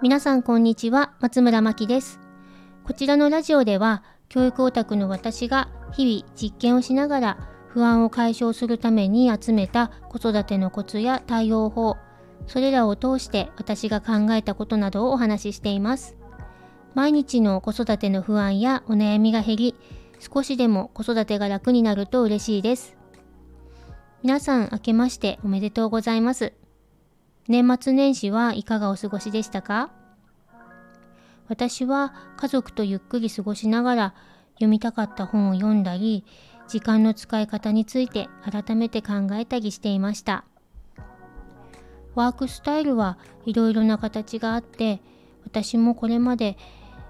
皆さんこんにちは松村真希です。こちらのラジオでは教育オタクの私が日々実験をしながら不安を解消するために集めた子育てのコツや対応法それらを通して私が考えたことなどをお話ししています。毎日の子育ての不安やお悩みが減り少しでも子育てが楽になると嬉しいです。皆さん明けましておめでとうございます。年末年始はいかがお過ごしでしたか？私は家族とゆっくり過ごしながら読みたかった本を読んだり時間の使い方について改めて考えたりしていました。ワークスタイルはいろいろな形があって私もこれまで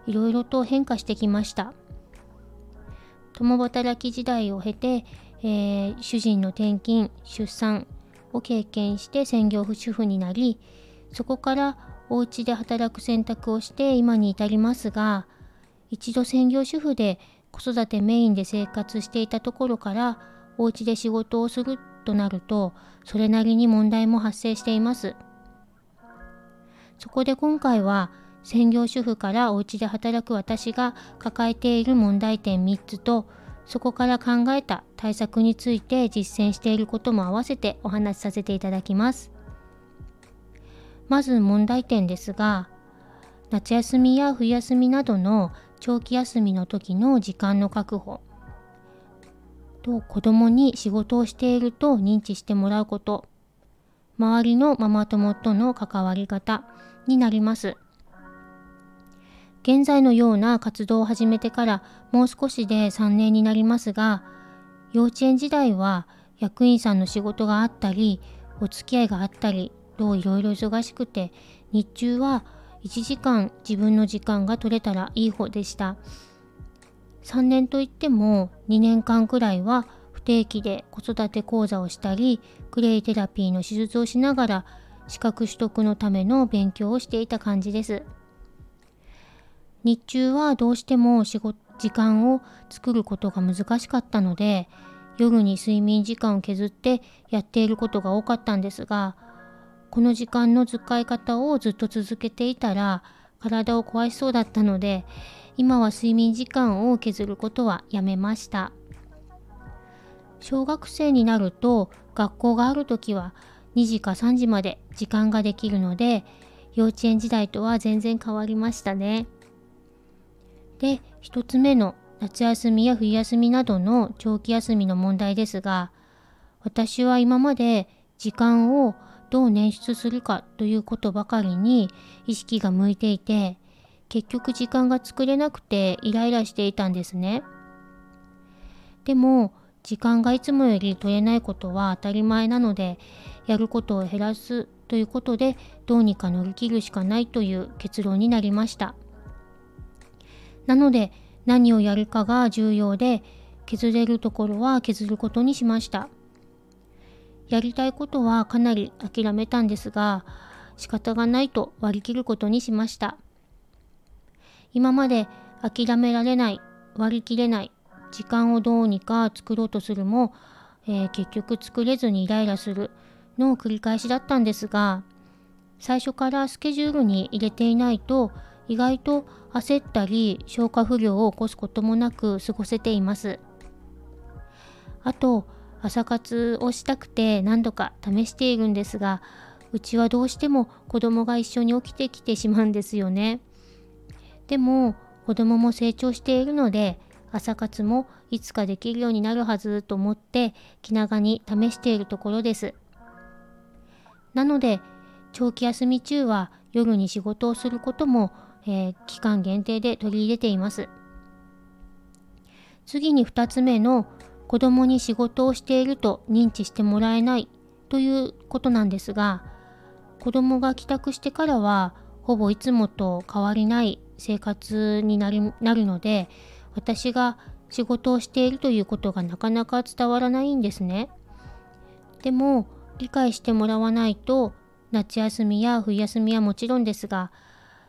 いろいろと変化してきました。共働き時代を経て、えー、主人の転勤出産を経験して専業主婦になりそこからお家で働く選択をして今に至りますが一度専業主婦で子育てメインで生活していたところからお家で仕事をするとなるとそれなりに問題も発生しています。そこで今回は専業主婦からお家で働く私が抱えている問題点3つとそこから考えた対策について実践していることも合わせてお話しさせていただきます。まず問題点ですが、夏休みや冬休みなどの長期休みの時の時間の確保と子供に仕事をしていると認知してもらうこと周りのママ友との関わり方になります。現在のような活動を始めてからもう少しで3年になりますが幼稚園時代は役員さんの仕事があったりお付き合いがあったりといろいろ忙しくて日中は1時間自分の時間が取れたらいい方でした3年といっても2年間くらいは不定期で子育て講座をしたりクレイテラピーの手術をしながら資格取得のための勉強をしていた感じです。日中はどうしても仕事時間を作ることが難しかったので夜に睡眠時間を削ってやっていることが多かったんですがこの時間の使い方をずっと続けていたら体を壊しそうだったので今は睡眠時間を削ることはやめました小学生になると学校がある時は2時か3時まで時間ができるので幼稚園時代とは全然変わりましたね。で1つ目の夏休みや冬休みなどの長期休みの問題ですが私は今まで時間をどう捻出するかということばかりに意識が向いていて結局時間が作れなくてイライラしていたんですね。でも時間がいつもより取れないことは当たり前なのでやることを減らすということでどうにか乗り切るしかないという結論になりました。なので何をやるかが重要で削れるところは削ることにしました。やりたいことはかなり諦めたんですが仕方がないと割り切ることにしました。今まで諦められない割り切れない時間をどうにか作ろうとするも、えー、結局作れずにイライラするの繰り返しだったんですが最初からスケジュールに入れていないと意外と焦ったり消化不良を起こすこともなく過ごせています。あと朝活をしたくて何度か試しているんですがうちはどうしても子供が一緒に起きてきてしまうんですよね。でも子供も成長しているので朝活もいつかできるようになるはずと思って気長に試しているところです。なので長期休み中は夜に仕事をすることもえー、期間限定で取り入れています。次に2つ目の子供に仕事をしていると認知してもらえないということなんですが子供が帰宅してからはほぼいつもと変わりない生活になりなるので私が仕事をしているということがなかなか伝わらないんですね。でも理解してもらわないと夏休みや冬休みはもちろんですが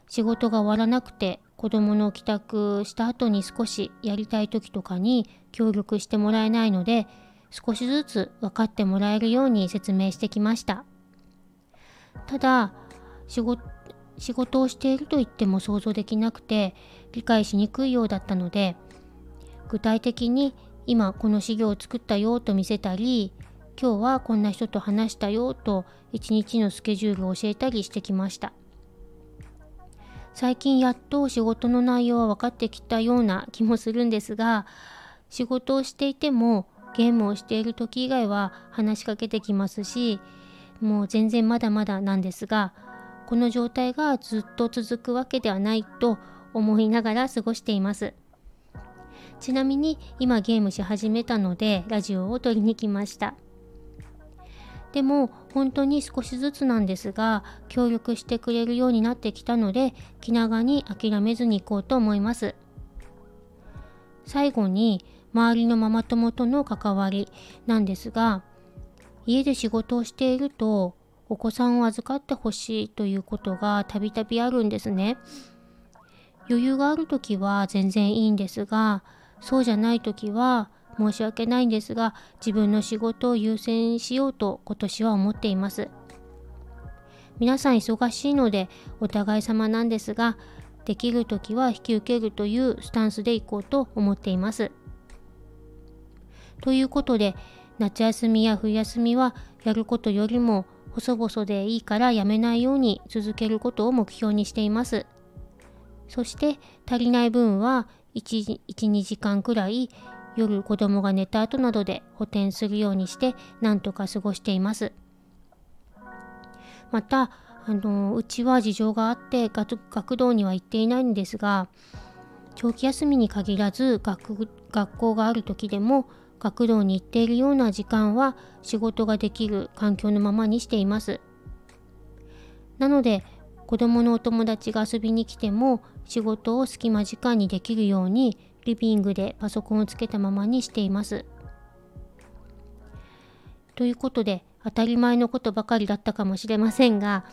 仕事が終わらなくて子供の帰宅した後に少しやりたい時とかに協力してもらえないので少しずつ分かってもらえるように説明してきました。ただ仕事仕事をしていると言っても想像できなくて理解しにくいようだったので具体的に今この資料を作ったよと見せたり今日はこんな人と話したよと一日のスケジュールを教えたりしてきました。最近やっと仕事の内容は分かってきたような気もするんですが仕事をしていてもゲームをしている時以外は話しかけてきますしもう全然まだまだなんですがこの状態がずっと続くわけではないと思いながら過ごしています。ちなみに今ゲームし始めたのでラジオを撮りに来ました。でも本当に少しずつなんですが協力してくれるようになってきたので気長に諦めずに行こうと思います最後に周りのママ友との関わりなんですが家で仕事をしているとお子さんを預かってほしいということがたびたびあるんですね。余裕がある時は全然いいんですがそうじゃない時は申し訳ないんですが自分の仕事を優先しようと今年は思っています。皆さん忙しいのでお互い様なんですができる時は引き受けるというスタンスでいこうと思っています。ということで夏休みや冬休みはやることよりも細々でいいからやめないように続けることを目標にしています。そして足りない分は 1, 1、2時間くらい夜子供が寝た後などで補填するようにしてなんとか過ごしています。また、あのうちは事情があって学童には行っていないんですが長期休みに限らず学学校がある時でも学童に行っているような時間は仕事ができる環境のままにしています。なので子供のお友達が遊びに来ても仕事を隙間時間にできるようにリビングでパソコンをつけたままにしています。ということで当たり前のことばかりだったかもしれませんが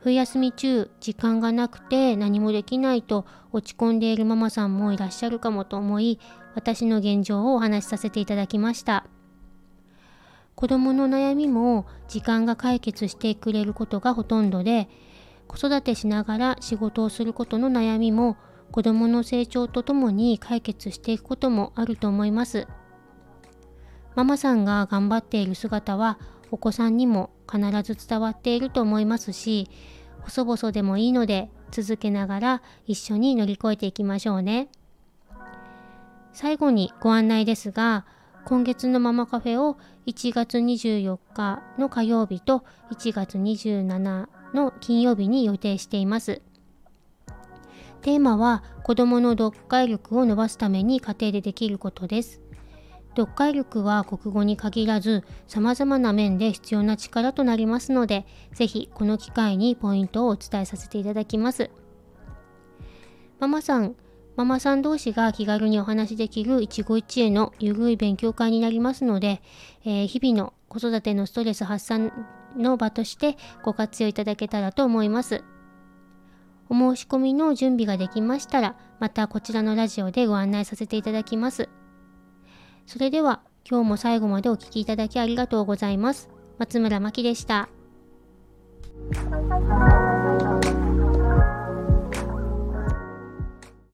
冬休み中時間がなくて何もできないと落ち込んでいるママさんもいらっしゃるかもと思い私の現状をお話しさせていただきました子供の悩みも時間が解決してくれることがほとんどで子育てしながら仕事をすることの悩みも子供の成長とともに解決していくこともあると思いますママさんが頑張っている姿はお子さんにも必ず伝わっていると思いますし細々でもいいので続けながら一緒に乗り越えていきましょうね。最後にご案内ですが、今月のママカフェを1月24日の火曜日と1月27の金曜日に予定しています。テーマは子供の読解力を伸ばすために家庭でできることです。読解力は国語に限らず様々な面で必要な力となりますので、ぜひこの機会にポイントをお伝えさせていただきます。ママさん、ママさん同士が気軽にお話しできる一期一会のゆるい勉強会になりますので、えー、日々の子育てのストレス発散の場としてご活用いただけたらと思います。お申し込みの準備ができましたら、またこちらのラジオでご案内させていただきます。それでは今日も最後までお聴きいただきありがとうございます。松村真希でした。